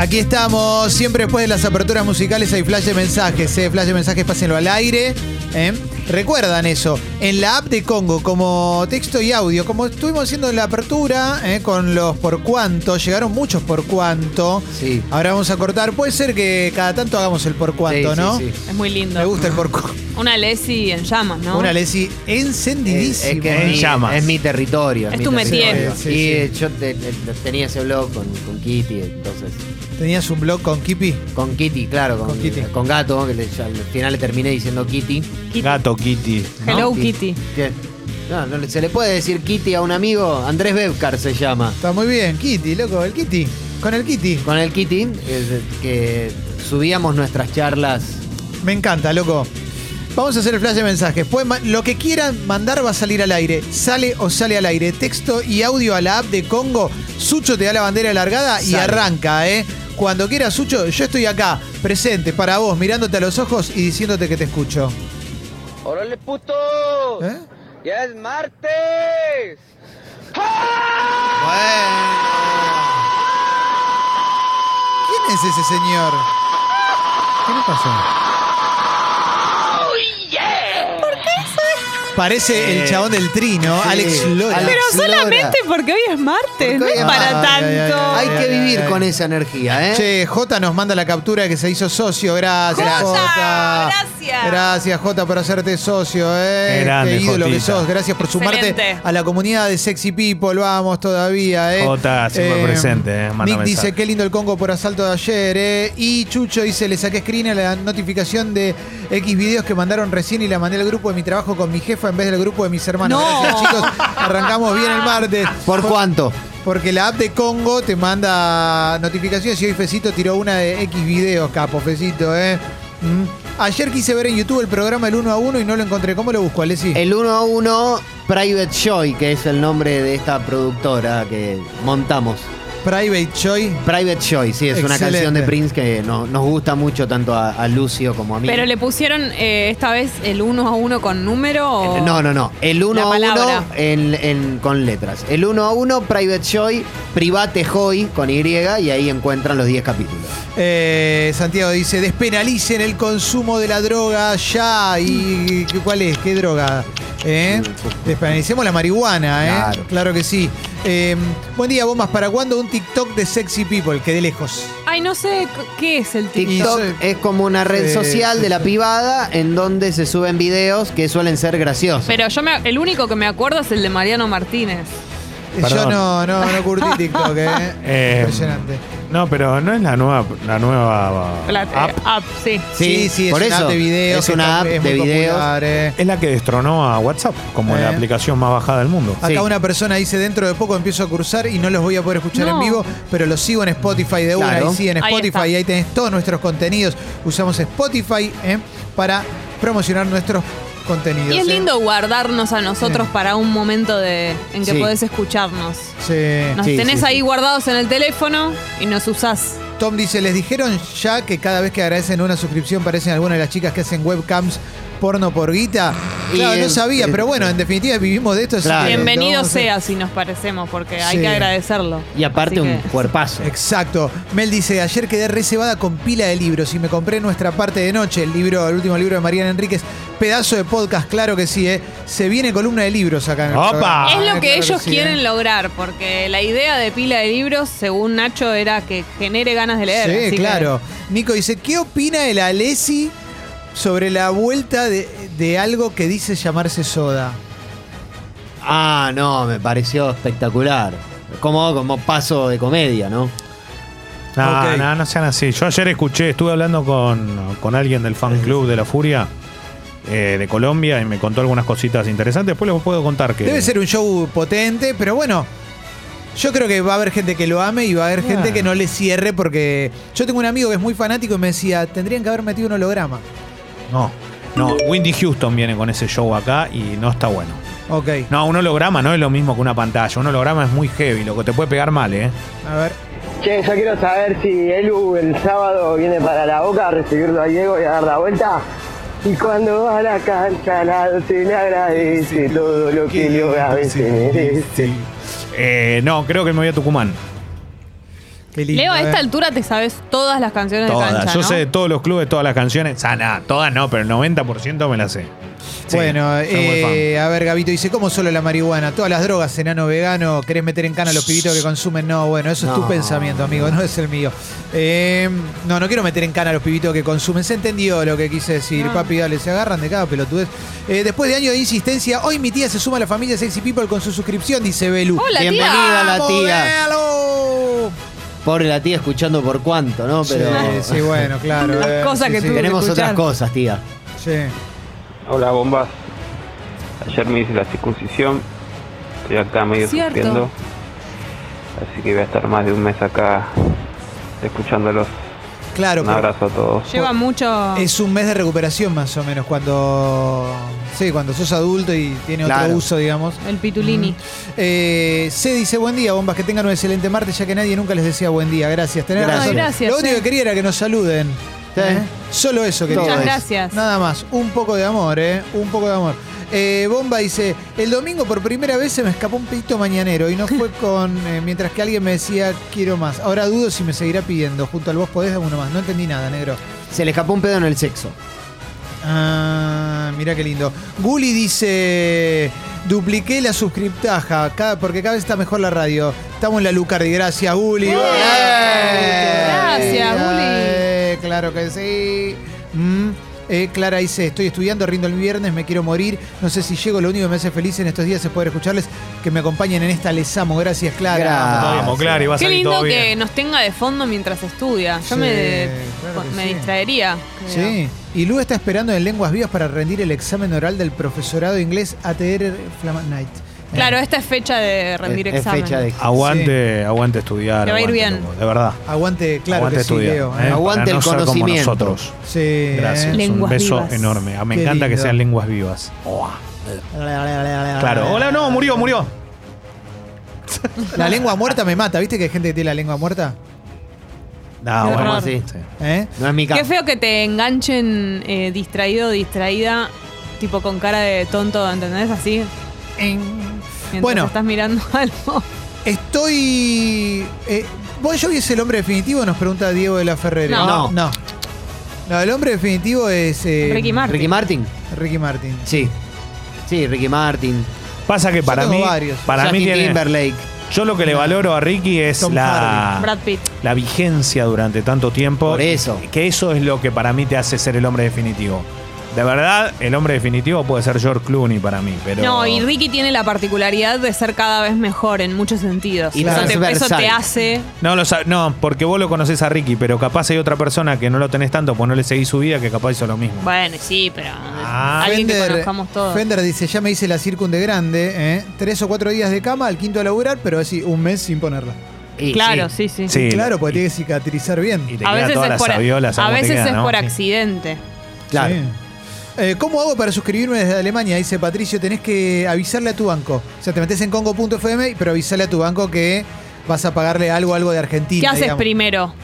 Aquí estamos, siempre después de las aperturas musicales hay flash de mensajes, ¿eh? flash de mensajes, pásenlo al aire. ¿eh? Recuerdan eso, en la app de Congo, como texto y audio, como estuvimos haciendo en la apertura, ¿eh? con los por cuánto, llegaron muchos por cuánto. Sí. Ahora vamos a cortar, puede ser que cada tanto hagamos el por cuánto, Sí, sí, ¿no? sí. Es muy lindo. Me gusta el por cuánto. Una Lesi en llamas, ¿no? Una Lesi Es, encendidísima. es que es En mi, llamas. es mi territorio. Es mi tu. Sí, y sí. eh, yo te- te- tenía ese blog con, con Kitty, entonces. ¿Tenías un blog con Kipi? Con Kitty, claro, con, Con Kitty. con gato, que le- al final le terminé diciendo Kitty. Kitty. Gato, Kitty. ¿no? Hello Kitty. ¿Qué? No, se le puede decir Kitty a un amigo. Andrés Bebcar se llama. Está muy bien, Kitty, loco, el Kitty. Con el Kitty. Con el Kitty, es- que subíamos nuestras charlas. Me encanta, loco. Vamos a hacer el flash de mensajes. Pueden lo que quieran mandar va a salir al aire. Sale o sale al aire. Texto y audio a la app de Congo. Sucho te da la bandera alargada y arranca, ¿eh? Cuando quieras, Sucho, yo estoy acá, presente para vos, mirándote a los ojos y diciéndote que te escucho. ¡Órale, puto! ¿Eh? ¡Ya es martes! ¿Quién es ese señor? ¿Qué le pasó? Parece el chabón del trino, Sí, Alex Lora. Alex Pero Lora. solamente porque hoy es martes, Porque no hoy es es para martes. Ay, ay, tanto. ay, Hay ay, que ay, vivir ay. con esa energía, ¿eh? Che, Jota nos manda la captura que se hizo socio. Gracias, Jota, Jota. gracias. Gracias, Jota, por hacerte socio. Eh. Qué grande, ídolo que sos. Gracias por sumarte Excelente. a la comunidad de Sexy People. Vamos todavía, ¿eh? Jota, siempre presente, eh. Manda Nick mensaje. dice, qué lindo el Congo por asalto de ayer, ¿eh? Y Chucho dice, le saqué screen a la notificación de X videos que mandaron recién y la mandé al grupo de mi trabajo con mi jefa en vez del grupo de mis hermanos. No. Gracias, chicos. Arrancamos bien el martes. ¿Por cuánto? Porque la app de Congo te manda notificaciones y hoy Fecito tiró una de X videos, capo, Fecito, ¿eh? Mm. Ayer quise ver en YouTube el programa El 1 a 1 y no lo encontré. ¿Cómo lo busco, Alessi? El 1 a 1 Private Joy, que es el nombre de esta productora que montamos. Private Joy. Private Joy, sí, es una canción de Prince que no- nos gusta mucho tanto a, a Lucio como a mí. Pero le pusieron eh, esta vez el uno a uno con número o. Eh, No, no, no. El 1 La a 1 palabra. en, en- con letras. El 1 a 1 Private Joy, Private Joy con Y y ahí encuentran los 10 capítulos. Eh, Santiago dice, despenalicen el consumo de la droga ya. ¿Y cuál es? ¿Qué droga? ¿Eh? Despenalicemos la marihuana, ¿eh? Claro. Claro que sí. Eh, buen día, bombas. ¿Para cuándo un TikTok de Sexy People? Que de lejos. Ay, no sé c- qué es el TikTok. TikTok es como una red Sí, social sí, de la sí. privada en donde se suben videos que suelen ser graciosos. Pero yo me, el único que me acuerdo es el de Mariano Martínez. Yo Perdón. no, no, no curtí TikTok, ¿eh? Eh, Impresionante. No, pero no es la nueva, la nueva La- app. eh, app, sí. Sí, sí, es por una eso, app de videos. es que una está- app es de muy videos. popular, eh. Es la que destronó a WhatsApp como Eh. la aplicación más bajada del mundo. Acá Sí. una persona dice, dentro de poco empiezo a cursar y no los voy a poder escuchar No. en vivo, pero los sigo en Spotify de una. Claro. Y sí, en Ahí Spotify, está. y ahí tenés todos nuestros contenidos. Usamos Spotify eh, para promocionar nuestros contenidos. Y es eh. lindo guardarnos a nosotros Sí. para un momento de, en que Sí. podés escucharnos. Sí. Nos Sí, tenés sí, ahí sí. guardados en el teléfono y nos usás. Tom dice, ¿les dijeron ya que cada vez que agradecen una suscripción parecen algunas de las chicas que hacen webcams porno por guita? Claro, no sabía, pero bueno, en definitiva vivimos de esto. así Claro. que lo Bienvenido vamos a hacer. sea si nos parecemos, porque hay Sí. que agradecerlo. Y aparte Así un que- cuerpazo. Exacto. Mel dice, ayer quedé reservada con pila de libros y me compré nuestra parte de noche, el libro, el último libro de Mariana Enríquez. Pedazo de podcast, claro que sí, ¿eh? Se viene columna de libros acá en el ¡Opa! programa. Es Eh, lo que claro ellos sí, quieren ¿eh? lograr, porque la idea de pila de libros, según Nacho, era que genere ganas de leer. Sí, así que- claro. Nico dice, ¿qué opina el Alessi sobre la vuelta de, de algo que dice llamarse soda? Ah, no, me pareció espectacular. Como, como paso de comedia, ¿no? No, Ok. no, no sean así. Yo ayer escuché, estuve hablando con, con alguien del fan club de la Furia eh, de Colombia y me contó algunas cositas interesantes. Después les puedo contar que. Debe ser un show potente, pero bueno. Yo creo que va a haber gente que lo ame y va a haber gente que no le cierre porque yo tengo un amigo que es muy fanático y me decía, tendrían que haber metido un holograma. No, no. Windy Houston viene con ese show acá y no está bueno. Ok, No, un holograma no es lo mismo que una pantalla. Un holograma es muy heavy, lo que te puede pegar mal, ¿eh? a ver. Che, yo quiero saber si Elu el sábado viene para la boca a recibirlo a Diego y a dar la vuelta. Y cuando va a la cancha, nada se le agradece todo lo que le a veces merece. Eh, no, creo que me voy a Tucumán. Qué lindo, Leo, a esta eh. altura te sabes todas las canciones de Todas. cancha, Yo ¿no? sé de todos los clubes, todas las canciones. O sea, nada, todas no, pero el 90% me las sé. Sí, Bueno, eh, a ver, Gabito dice, ¿cómo solo la marihuana? Todas las drogas, enano vegano, ¿querés meter en cana a los pibitos que consumen? No, bueno, eso es tu pensamiento, amigo, no es el mío. Eh, no, no quiero meter en cana a los pibitos que consumen. Se entendió lo que quise decir. Ah. Papi, dale, se agarran de cada pelotudez. Eh, después de años de insistencia, hoy mi tía se suma a la familia Sexy People con su suscripción, dice Belu. Hola, Bienvenida tía. la ¡Vamos, tía. Pobre la tía escuchando por cuánto, ¿no? Pero Sí, sí, bueno, claro. Las eh, cosas sí, que sí. tuve tenemos que otras escuchar. cosas, tía. Sí. Hola bombas. Ayer me hice la circuncisión. Estoy acá medio Cierto. sufriendo. Así que voy a estar más de un mes acá escuchándolos. Claro, Un pero- abrazo a todos. Lleva mucho. Es un mes de recuperación más o menos cuando sí, cuando sos adulto y tiene otro uso, digamos. El pitulini. Eh, se dice buen día, bombas, que tengan un excelente martes, ya que nadie nunca les decía buen día. Gracias, tenés Gracias. razón. Ay, gracias, Lo único que quería era que nos saluden. Sí. ¿eh? Solo eso quería. Todo Muchas eso. gracias. Nada más, un poco de amor, ¿eh? Un poco de amor. Eh, Bomba dice, el domingo por primera vez se me escapó un pedito mañanero y no fue con, eh, mientras que alguien me decía, quiero más. Ahora dudo si me seguirá pidiendo. Junto al vos podés, dame uno más. No entendí nada, negro. Se le escapó un pedo en el sexo. Ah, mira qué lindo. Guli dice, dupliqué la suscriptaja, cada- porque cada vez está mejor la radio. Estamos en la Lucardi, gracias Guli. ¡Eh! Gracias, Guli. Eh, claro que sí. Mm. Eh, Clara dice, estoy estudiando, rindo el viernes, me quiero morir. No sé si llego, lo único que me hace feliz en estos días es poder escucharles, que me acompañen en esta Les Amo. Gracias, Clara. Gracias. Vamos, claro, y va a Qué salir lindo todo que nos tenga de fondo mientras estudia. Yo Sí, me, claro que me sí. distraería. creo. Sí, y Lu está esperando en lenguas vivas para rendir el examen oral del profesorado de inglés ATR Flamand Night. Claro, esta es fecha de rendir Es- es examen. fecha de Aguante, aguante estudiar. Te va a ir bien. de verdad. Aguante, claro aguante que sí, estudiar. Leo. ¿eh? ¿eh? Aguante Para el no ser como conocimiento. nosotros. Sí. Gracias. ¿eh? Un Lenguas beso vivas. enorme. Ah, Me Qué encanta que lindo. sean lenguas vivas. Claro. Hola, no, murió, murió. La lengua muerta me mata. ¿Viste que hay gente que tiene la lengua muerta? No, Qué bueno, horror. sí. sí. ¿Eh? No es mi caso. Qué feo que te enganchen eh, distraído, distraída, tipo con cara de tonto, ¿entendés? Así. Mientras Bueno. estás mirando algo. Estoy. Eh, ¿Bon Jovi es el hombre definitivo? Nos pregunta Diego de la Ferrera. No. No. No, el hombre definitivo es. eh, Ricky Martin. Ricky Martin. Ricky Martin. Sí. Sí, Ricky Martin. Pasa que para mí, varios. para mí tiene, Timberlake. yo lo que le valoro a Ricky es Tom la, Brad Pitt. la vigencia durante tanto tiempo. Por eso. Que eso es lo que para mí te hace ser el hombre definitivo. De verdad, el hombre definitivo puede ser George Clooney para mí, pero No, y Ricky tiene la particularidad de ser cada vez mejor en muchos sentidos. Y eso, te, eso te hace. No, lo no, porque vos lo conocés a Ricky, pero capaz hay otra persona que no lo tenés tanto, pues no le seguís su vida, que capaz hizo lo mismo. Bueno, sí, pero. Ah. alguien que conozcamos todos. Fender dice: Ya me hice la circun de grande. ¿eh? Tres o cuatro días de cama, al quinto a laburar, pero así, un mes sin ponerla. Y Claro, sí. sí, sí. Sí. Claro, porque tiene que cicatrizar bien. Y te A veces, todas es las por, a veces es ¿no? por Sí. accidente. Claro. Sí. Eh, ¿Cómo hago para suscribirme desde Alemania? Dice Patricio, tenés que avisarle a tu banco. O sea, te metes en congo.fm, pero avisarle a tu banco que vas a pagarle algo, algo de Argentina. ¿Qué haces digamos. primero?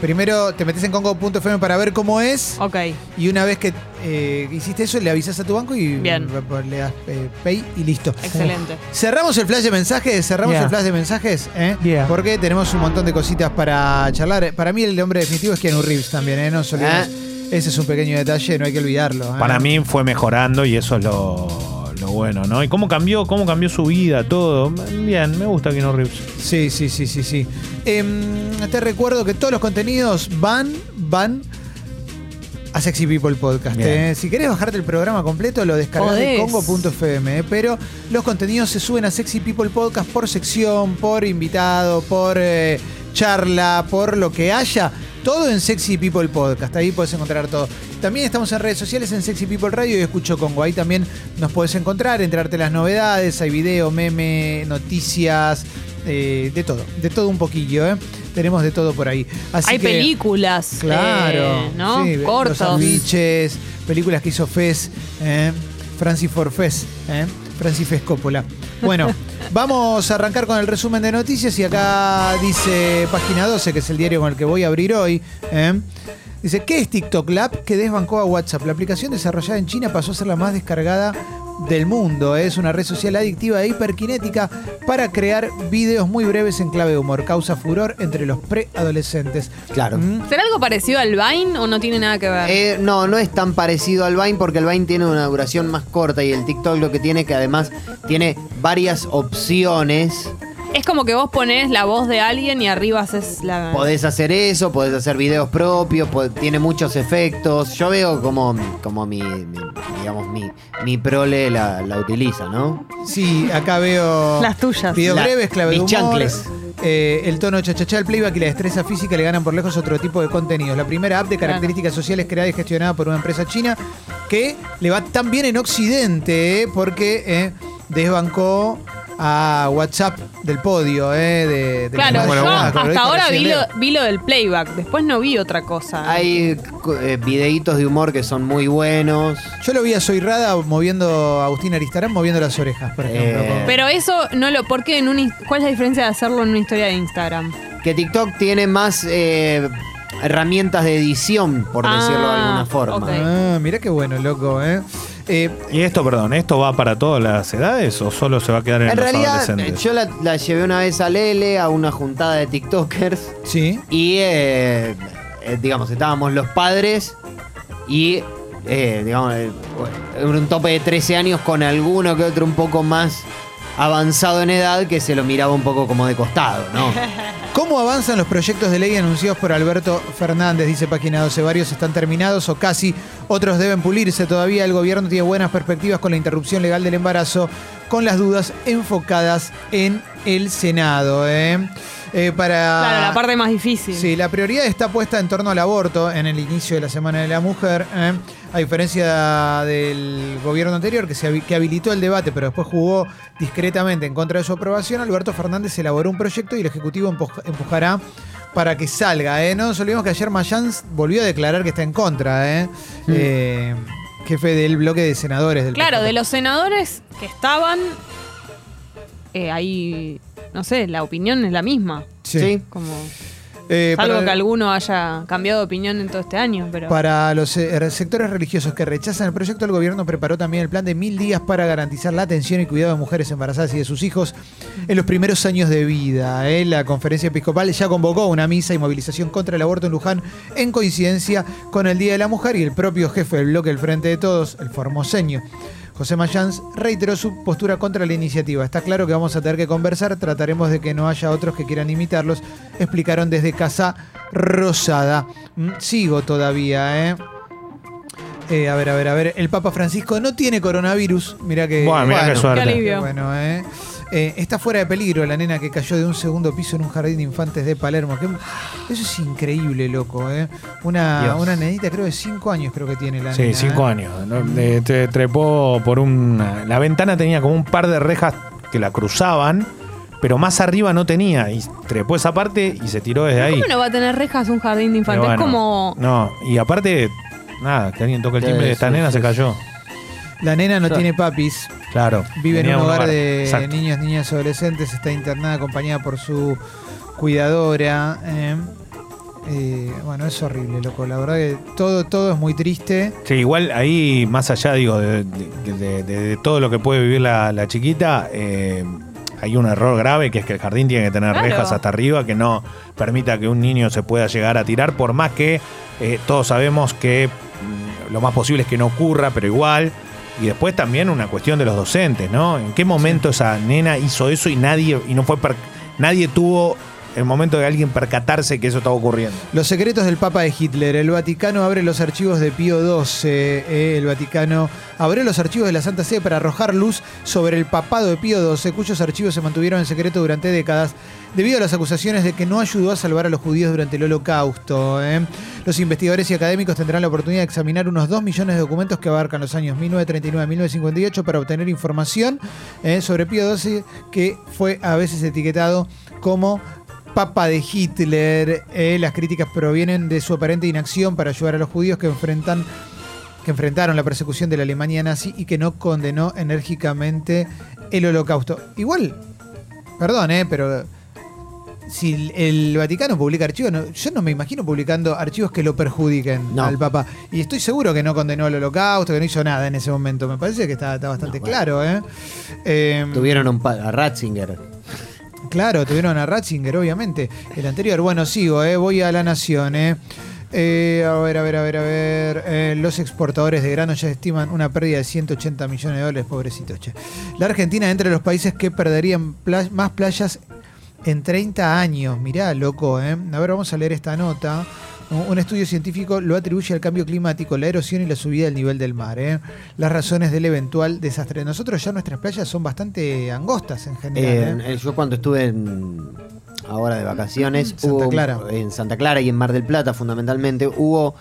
Primero te metes en congo.fm para ver cómo es. Ok. Y una vez que eh, hiciste eso, le avisas a tu banco y Bien. le das eh, pay y listo. Excelente. Cerramos el flash de mensajes, cerramos Yeah. el flash de mensajes, ¿eh? Yeah. porque tenemos un montón de cositas para charlar. Para mí el hombre definitivo es Keanu Reeves también, ¿eh? No solemos- Ah. Ese es un pequeño detalle, no hay que olvidarlo. ¿eh? Para mí fue mejorando y eso es lo, lo bueno, ¿no? Y cómo cambió, cómo cambió su vida, todo. Bien, me gusta Keanu Reeves. Sí, sí, sí, sí, sí. Em, te recuerdo que todos los contenidos van, van a Sexy People Podcast. ¿eh? Si querés bajarte el programa completo, lo descargas de congo.fm. ¿eh? Pero los contenidos se suben a Sexy People Podcast por sección, por invitado, por eh, charla, por lo que haya. Todo en Sexy People Podcast. Ahí puedes encontrar todo. También estamos en redes sociales en Sexy People Radio y Escucho Congo. Ahí también nos puedes encontrar, enterarte las novedades. Hay video, meme, noticias, eh, de todo. De todo un poquillo, ¿eh? Tenemos de todo por ahí. Así Hay que- películas. Claro. eh, ¿No? sí, Los Cortos. afiches, películas que hizo Fez, ¿eh? Francis for Fez, ¿eh? Francis Fez Coppola. Bueno, vamos a arrancar con el resumen de noticias y acá dice página 12, que es el diario con el que voy a abrir hoy. ¿eh? Dice, ¿qué es TikTok? La app que desbancó a WhatsApp. La aplicación desarrollada en China pasó a ser la más descargada del mundo. Es una red social adictiva e hiperkinética para crear videos muy breves en clave de humor. Causa furor entre los preadolescentes. Claro. Mm, ¿Será algo parecido al Vine o no tiene nada que ver? Eh, no, no es tan parecido al Vine porque el Vine tiene una duración más corta y el TikTok lo que tiene que además tiene varias opciones. Es como que vos ponés la voz de alguien y arriba haces la. Podés hacer eso, podés hacer videos propios, tiene muchos efectos. Yo veo como, como mi, mi- digamos, mi, mi prole la, la utiliza, ¿no? Sí, acá veo. Las tuyas. Videos La- breves, clave de mis humor. chancles. eh, el tono chachachá, el playback y la destreza física le ganan por lejos otro tipo de contenidos. La primera app de características sociales creada y gestionada por una empresa china que le va tan bien en Occidente eh, porque eh, desbancó a WhatsApp del podio. Eh, de, de Claro, yo hasta ahora vi lo, vi lo del playback, después no vi otra cosa. Hay eh, videitos de humor que son muy buenos. Yo lo vi a Soy Rada moviendo a Agustín Aristarán moviendo las orejas, por ejemplo. Eh, Pero eso no lo. ¿Por qué en un, ¿Cuál es la diferencia de hacerlo en una historia de Instagram? Que TikTok tiene más eh, herramientas de edición, por Ah, decirlo de alguna forma. ok. Ah, mirá qué bueno, loco, ¿eh? Eh, ¿Y esto, perdón, esto va para todas las edades o solo se va a quedar en, En los realidad, adolescentes? yo la, la llevé una vez a Lele a una juntada de TikTokers sí. y, eh, eh, digamos, estábamos los padres y, eh, digamos, eh, un tope de 13 años con alguno que otro un poco más avanzado en edad que se lo miraba un poco como de costado, ¿no? ¿Cómo avanzan los proyectos de ley anunciados por Alberto Fernández? Dice página 12. Varios están terminados o casi, otros deben pulirse todavía. El gobierno tiene buenas perspectivas con la interrupción legal del embarazo, con las dudas enfocadas en el Senado. ¿eh? Eh, para... Claro, la parte más difícil. Sí, la prioridad está puesta en torno al aborto en el inicio de la Semana de la Mujer, ¿eh? a diferencia del gobierno anterior que, se que habilitó el debate pero después jugó discretamente en contra de su aprobación, Alberto Fernández elaboró un proyecto y el Ejecutivo empuj- empujará para que salga. ¿eh? No nos olvidemos que ayer Mayans volvió a declarar que está en contra, ¿eh? Eh, jefe del bloque de senadores del Claro, PJ. de los senadores que estaban. eh, ahí. No sé, la opinión es la misma. Sí. Como. Eh, Salvo para- que alguno haya cambiado de opinión en todo este año, pero. Para los eh, sectores religiosos que rechazan el proyecto, el gobierno preparó también el plan de mil días para garantizar la atención y cuidado de mujeres embarazadas y de sus hijos en los primeros años de vida. ¿eh? La conferencia episcopal ya convocó una misa y movilización contra el aborto en Luján en coincidencia con el Día de la Mujer y el propio jefe del bloque del Frente de Todos, el formoseño. José Mayans reiteró su postura contra la iniciativa. Está claro que vamos a tener que conversar, trataremos de que no haya otros que quieran imitarlos, explicaron desde Casa Rosada. Mm, Sigo todavía, ¿eh? Eh, a ver, a ver, a ver. El Papa Francisco no tiene coronavirus. Mira que. Bueno, mirá qué suerte. Qué alivio. Bueno, ¿eh? Eh, está fuera de peligro la nena que cayó de un segundo piso en un jardín de infantes de Palermo. Que- eso es increíble, loco, ¿eh? Una, una nenita, creo de 5 años, creo que tiene la Sí, nena. cinco ¿eh? años. ¿no? Eh, te trepó por una. La ventana tenía como un par de rejas que la cruzaban, pero más arriba no tenía. Y trepó esa parte y se tiró desde ahí. ¿Cómo no va a tener rejas un jardín de infantes? Es como. No, y aparte, nada, que alguien toque el Sí, timbre de esta sí, nena sí, se sí. cayó. La nena no Claro. tiene papis. Claro. Vive en un hogar hogar. de Exacto. niños, niñas, adolescentes. Está internada acompañada por su cuidadora. ¿eh? Eh, bueno, es horrible, loco. La verdad que todo, todo es muy triste. Sí, igual ahí, más allá, digo, de, de- de- de- de todo lo que puede vivir la, la chiquita, eh, hay un error grave que es que el jardín tiene que tener Claro. rejas hasta arriba que no permita que un niño se pueda llegar a tirar, por más que eh, todos sabemos que mm, lo más posible es que no ocurra, pero igual. Y después también una cuestión de los docentes, ¿no? ¿En qué momento esa nena hizo eso y nadie, y no fue nadie tuvo el momento de alguien percatarse que eso estaba ocurriendo? Los secretos del Papa de Hitler. El Vaticano abre los archivos de Pío XII. eh, el Vaticano abrió los archivos de la Santa Sede para arrojar luz sobre el papado de Pío XII, cuyos archivos se mantuvieron en secreto durante décadas debido a las acusaciones de que no ayudó a salvar a los judíos durante el Holocausto. eh. Los investigadores y académicos tendrán la oportunidad de examinar unos 2 millones de documentos que abarcan los años 1939 1958 para obtener información eh, sobre Pío XII, que fue a veces etiquetado como Papa de Hitler. Eh, las críticas provienen de su aparente inacción para ayudar a los judíos que enfrentan que enfrentaron la persecución de la Alemania nazi y que no condenó enérgicamente el holocausto. Igual, perdón, eh, pero si el- Vaticano publica archivos, no- yo no me imagino publicando archivos que lo perjudiquen No. al Papa. Y estoy seguro que no condenó el holocausto, que no hizo nada en ese momento. Me parece que está, está bastante No, bueno. claro, ¿eh? Eh, Tuvieron un a Ratzinger. Claro, tuvieron a Ratzinger, obviamente. El anterior. Bueno, sigo, ¿eh? voy a la Nación. ¿eh? Eh, a ver, a ver, a ver, a ver. Eh, los exportadores de grano ya estiman una pérdida de 180 millones de dólares, pobrecitos. che. La Argentina entre los países que perderían más playas en 30 años. Mirá, loco. ¿eh? A ver, vamos a leer esta nota. Un estudio científico lo atribuye al cambio climático, la erosión y la subida del nivel del mar. ¿eh? Las razones del eventual desastre. Nosotros ya nuestras playas son bastante angostas en general. Eh, ¿eh? yo cuando estuve en- ahora de vacaciones Santa hubo- Clara. en Santa Clara y en Mar del Plata fundamentalmente hubo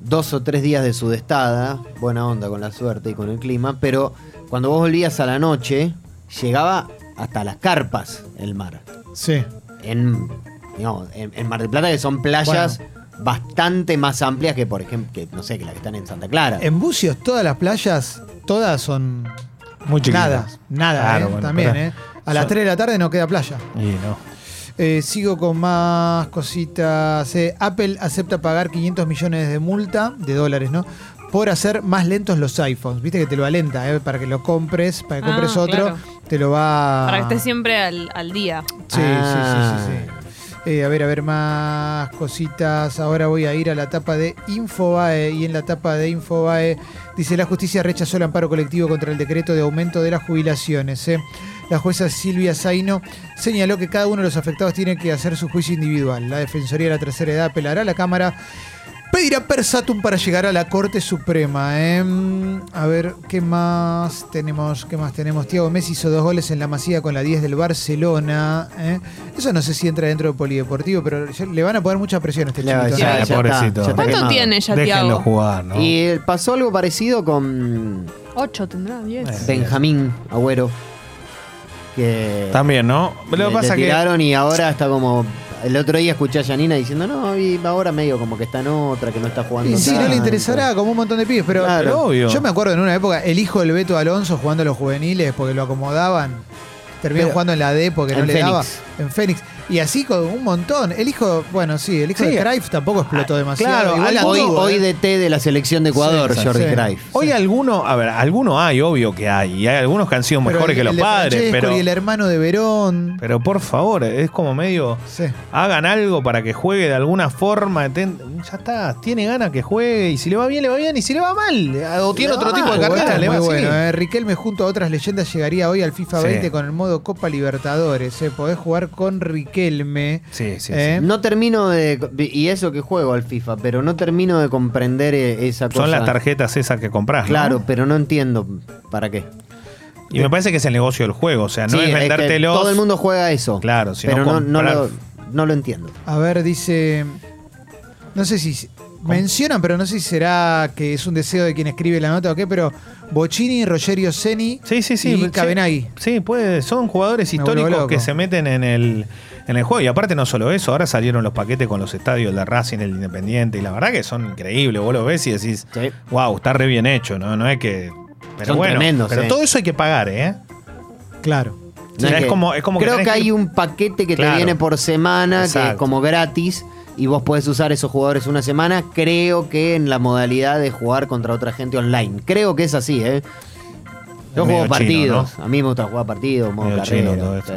dos o tres días de sudestada, buena onda con la suerte y con el clima, pero cuando vos volvías a la noche llegaba hasta las carpas el mar. Sí. En, en, en Mar del Plata que son playas bastante más amplias que por ejemplo, que, no sé, que las que están en Santa Clara. En Bucios, todas las playas, todas son Muy chiquitas. nada, nada, Claro, ¿eh? bueno, también, ¿eh? A las son- 3 de la tarde no queda playa. Y no. Eh, sigo con más cositas. Eh, Apple acepta pagar 500 millones de multa, de dólares, ¿no? Por hacer más lentos los iPhones. Viste que te lo alenta, ¿eh? Para que lo compres, para que Ah, compres otro, claro. te lo va... Para que estés siempre al, al día. Sí, Ah. sí, sí, sí, sí. Eh, a ver, a ver más cositas. Ahora voy a ir a la tapa de Infobae y en la tapa de Infobae dice la justicia rechazó el amparo colectivo contra el decreto de aumento de las jubilaciones. ¿eh? La jueza Silvia Zaino señaló que cada uno de los afectados tiene que hacer su juicio individual. La Defensoría de la Tercera Edad apelará a la Cámara pedirá persatum para llegar a la Corte Suprema. ¿eh? A ver, ¿qué más tenemos? ¿Qué más tenemos? Tiago Messi hizo dos goles en la Masía con la 10 del Barcelona. ¿eh? Eso no sé si entra dentro del polideportivo, pero le van a poner mucha presión a este está ¿Cuánto quemado. tiene ya Déjenlo Tiago? jugar, ¿no? Y pasó algo parecido con Ocho tendrá, diez. Eh. Benjamín Agüero. Que También, ¿no? Lo le, que pasa le que. tiraron y ahora está como. El otro día escuché a Janina diciendo, no, y ahora medio como que está en otra, que no está jugando. Y sí, no tanto". le interesará como un montón de pibes, pero, Claro. pero Obvio. yo me acuerdo en una época, el hijo del Beto Alonso jugando a los juveniles porque lo acomodaban, terminó Pero- jugando en la D porque no en le Fénix. daba, en Fénix. Y así con un montón. El hijo, bueno, sí, el hijo Sí. de Cruyff tampoco explotó Ah, demasiado. claro, Igual algo- Hoy, hoy ¿eh? DT de la selección de Ecuador, Sí, Jordi sí. Cruyff. Hoy alguno, a ver, algunos hay, obvio que hay. Y hay algunos que han sido Pero mejores el- que los el de padres. Francesco Pero, Y el hermano de Verón. pero por favor, es como medio. Sí. Hagan algo para que juegue de alguna forma. ten- ya está, tiene ganas que juegue. Y si le va bien, le va bien. Y si le va mal, o tiene Le otro tipo de carrera, le va muy bueno. eh. Riquelme junto a otras leyendas llegaría hoy al FIFA Sí. 20 con el modo Copa Libertadores. Eh. Podés jugar con Riquelme. Sí, sí, Eh. sí. No termino de. Y eso que juego al FIFA, pero no termino de comprender eh, esa cosa. Son las tarjetas esas que compras. ¿no? Claro, pero no entiendo para qué. Y me parece que es el negocio del juego. O sea, no Sí, es que vendértelos. todo el mundo juega eso. Claro, si pero no no, no comprar- lo, no lo entiendo. A ver, dice. No sé si. Mencionan, pero no sé si será que es un deseo de quien escribe la nota o qué, pero Bocini, Rogerio Seni Sí, sí, sí. y sí. Cabenagui. Sí, puede, son jugadores históricos que se meten en el, en el juego. Y aparte no solo eso, ahora salieron los paquetes con los estadios de Racing, el Independiente, y la verdad que son increíbles. Vos lo ves y decís, Sí. wow, está re bien hecho, ¿no? No es que. Pero Son bueno, tremendos, pero eh. todo eso hay que pagar, ¿eh? Claro. O sea, es como- es como que creo que, hay un paquete que Claro. te viene por semana, que es como gratis, y vos podés usar esos jugadores una semana. Creo que en la modalidad de jugar contra otra gente online. Creo que es así, ¿eh? Yo juego chino, partidos. A mí me gusta jugar partidos, modo Medio carrera. chino todo esto.